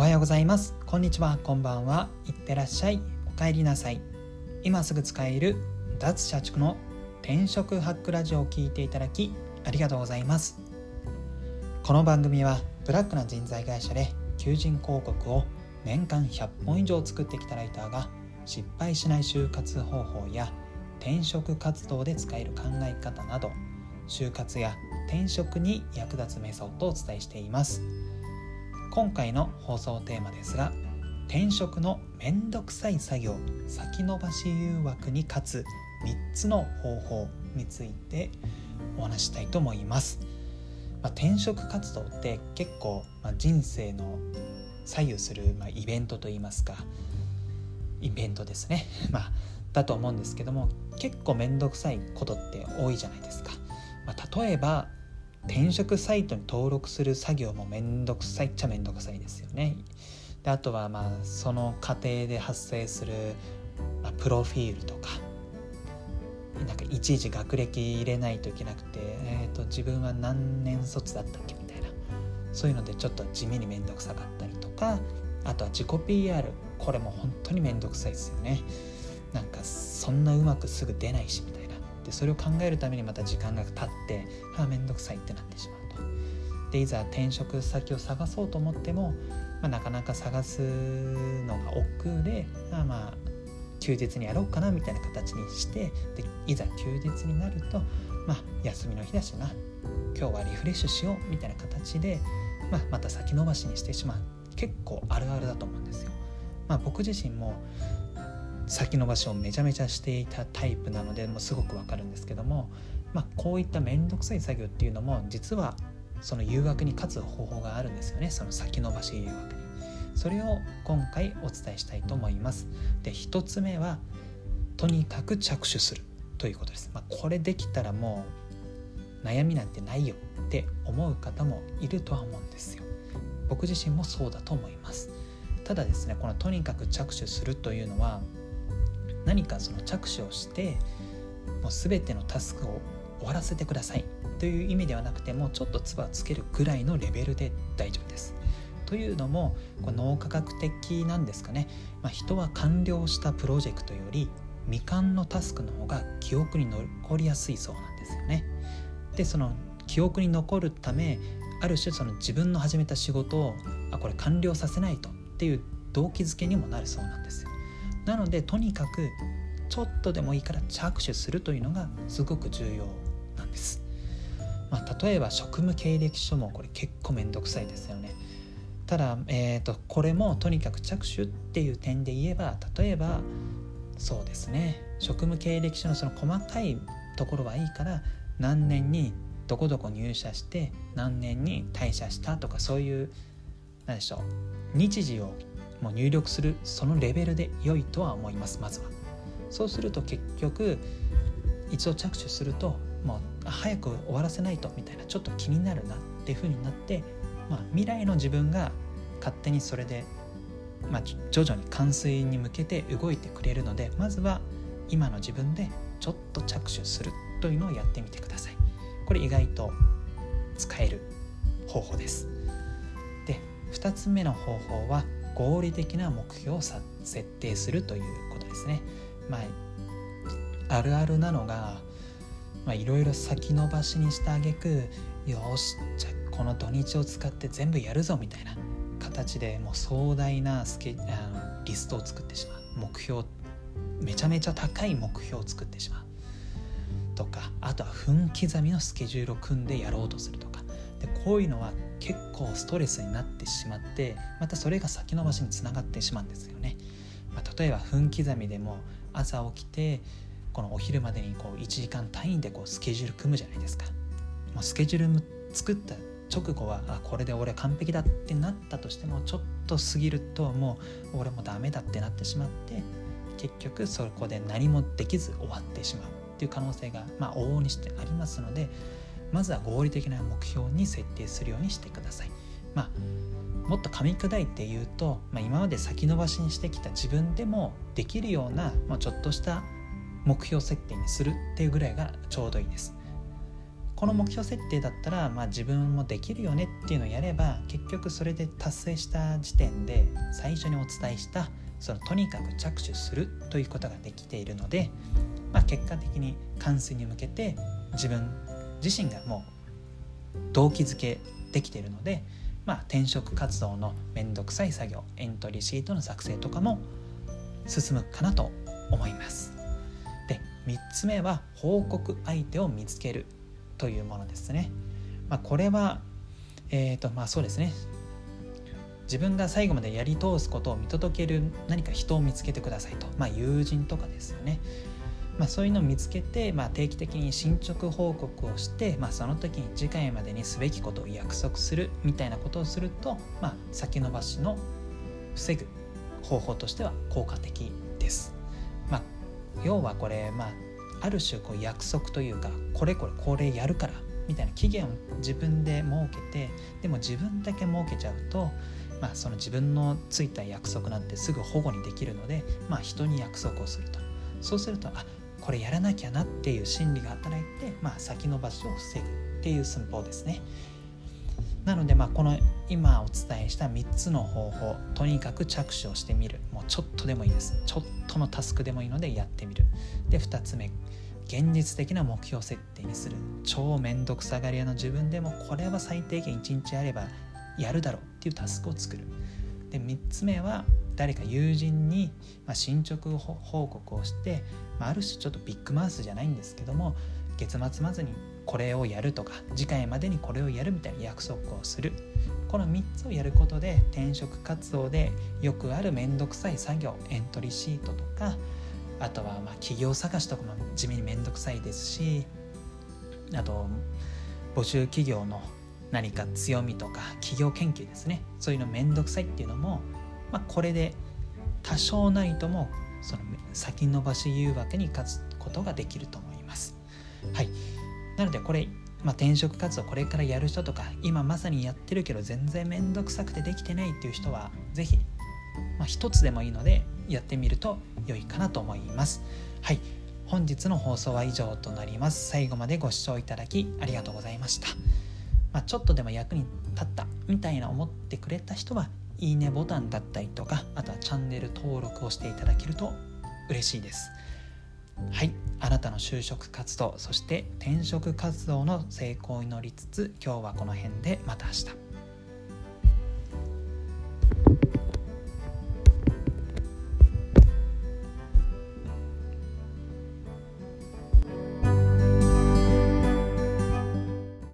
おはようございます。こんにちは。こんばんは。いってらっしゃい。お帰りなさい。今すぐ使える脱社畜の転職ハックラジオを聞いていただきありがとうございます。この番組はブラックな人材会社で求人広告を年間100本以上作ってきたライターが失敗しない就活方法や転職活動で使える考え方など就活や転職に役立つメソッドをお伝えしています。今回の放送テーマですが転職のめんどくさい作業先延ばし誘惑に勝つ3つの方法についてお話したいと思います、まあ、転職活動って結構、まあ、人生の左右する、まあ、イベントといいますかイベントですね。まあだと思うんですけども結構めんどくさいことって多いじゃないですか、まあ、例えば転職サイトに登録する作業もめんどくさいっちゃめんどくさいですよね。であとはまあその過程で発生する、まあ、プロフィールとかなんかいちいち学歴入れないといけなくて、えーと、自分は何年卒だったっけみたいなそういうのでちょっと地味に面倒くさかったりとかあとは自己 PR これも本当に面倒くさいですよねなんかそんなうまくすぐ出ないしみたいなでそれを考えるためにまた時間が経ってああ面倒くさいってなってしまうと。でいざ転職先を探そうと思っても、まあ、なかなか探すのが億劫であまあ休日にやろうかなみたいな形にしてでいざ休日になると、まあ、休みの日だしな今日はリフレッシュしようみたいな形で、まあ、また先延ばしにしてしまう結構あるあるだと思うんですよ。まあ、僕自身も先延ばしをめちゃめちゃしていたタイプなのでもうすごくわかるんですけども、まあ、こういった面倒くさい作業っていうのも実はその誘惑に勝つ方法があるんですよね。その先延ばし誘惑に。それを今回お伝えしたいと思います。で1つ目はとにかく着手するということです、まあ、これできたらもう悩みなんてないよって思う方もいるとは思うんですよ。僕自身もそうだと思います。ただですねこのとにかく着手するというのは何かその着手をしてもう全てのタスクを終わらせてくださいという意味ではなくてもちょっと唾をつけるぐらいのレベルで大丈夫です。というのもこ脳科学的なんですかね、まあ、人は完了したプロジェクトより未完のタスクの方が記憶に残りやすいそうなんですよね。でその記憶に残るためある種その自分の始めた仕事をあこれ完了させないとっていう動機づけにもなるそうなんですよ。なのでとにかくちょっとでもいいから着手するというのがすごく重要なんです。まあ、例えば職務経歴書もこれ結構めんどくさいですよね。ただ、えーと、これもとにかく着手っていう点で言えば例えばそうですね職務経歴書のその細かいところはいいから何年にどこどこ入社して何年に退社したとかそういう何でしょう日時をもう入力するそのレベルで良いとは思います。まずは。そうすると結局一度着手するともう早く終わらせないとみたいなちょっと気になるなっていう風になって、まあ、未来の自分が勝手にそれで、まあ、徐々に完遂に向けて動いてくれるのでまずは今の自分でちょっと着手するというのをやってみてください。これ意外と使える方法です。で2つ目の方法は合理的な目標を設定するということですね。まあ、あるあるなのがいろいろ先延ばしにしてあげくよしじゃこの土日を使って全部やるぞみたいな形でもう壮大なスケあのリストを作ってしまう。目標めちゃめちゃ高い目標を作ってしまう。とかあとは分刻みのスケジュールを組んでやろうとするとか。こういうのは結構ストレスになってしまってまたそれが先延ばしにつながってしまうんですよね。まあ、例えば分刻みでも朝起きてこのお昼までにこう1時間単位でこうスケジュール組むじゃないですか。もうスケジュール作った直後はあこれで俺完璧だってなったとしてもちょっと過ぎるともう俺もダメだってなってしまって結局そこで何もできず終わってしまうっていう可能性がまあ往々にしてありますのでまずは合理的な目標に設定するようにしてください。まあ、もっと噛み砕いて言うと、まあ、今まで先延ばしにしてきた自分でもできるような、まあ、ちょっとした目標設定にするっていうぐらいがちょうどいいです。この目標設定だったら、まあ、自分もできるよねっていうのをやれば結局それで達成した時点で最初にお伝えしたそのとにかく着手するということができているので、まあ、結果的に完遂に向けて自分自身がもう動機づけできているので、まあ、転職活動のめんどくさい作業エントリーシートの作成とかも進むかなと思います。で3つ目は報告相手を見つけるというものですね。まあ、これは、えーとまあ、そうですね自分が最後までやり通すことを見届ける何か人を見つけてくださいと、まあ、友人とかですよね。まあ、そういうのを見つけて、まあ、定期的に進捗報告をして、まあ、その時に次回までにすべきことを約束するみたいなことをすると、まあ、先延ばしの防ぐ方法としては効果的です。まあ、要はこれ、まあ、ある種こう約束というかこれこれこれやるからみたいな期限を自分で設けてでも自分だけ設けちゃうと、まあ、その自分のついた約束なんてすぐ保護にできるので、まあ、人に約束をするとそうするとあこれやらなきゃなっていう心理が働いて、まあ、先延ばしを防ぐっていう寸法ですね。なのでまあこの今お伝えした3つの方法とにかく着手をしてみる。もうちょっとでもいいです。ちょっとのタスクでもいいのでやってみる。で2つ目現実的な目標設定にする。超めんどくさがり屋の自分でもこれは最低限1日あればやるだろうっていうタスクを作る。で3つ目は誰か友人に、進捗報告をして、まあ、ある種ちょっとビッグマウスじゃないんですけども月末まずにこれをやるとか次回までにこれをやるみたいな約束をする。この3つをやることで転職活動でよくある面倒くさい作業エントリーシートとかあとはま企業探しとかも地味に面倒くさいですしあと募集企業の何か強みとか企業研究ですね。そういうの面倒くさいっていうのも、まあ、これで多少ないともその先延ばし誘惑に勝つことができると思います。はいなのでこれ、まあ、転職活動これからやる人とか今まさにやってるけど全然面倒くさくてできてないっていう人は是非、まあ、一つでもいいのでやってみると良いかなと思います。はい本日の放送は以上となります。最後までご視聴いただきありがとうございました。まあ、ちょっとでも役に立ったみたいな思ってくれた人はいいねボタンだったりとかあとはチャンネル登録をしていただけると嬉しいです。はいあなたの就職活動そして転職活動の成功を祈りつつ今日はこの辺でまた明日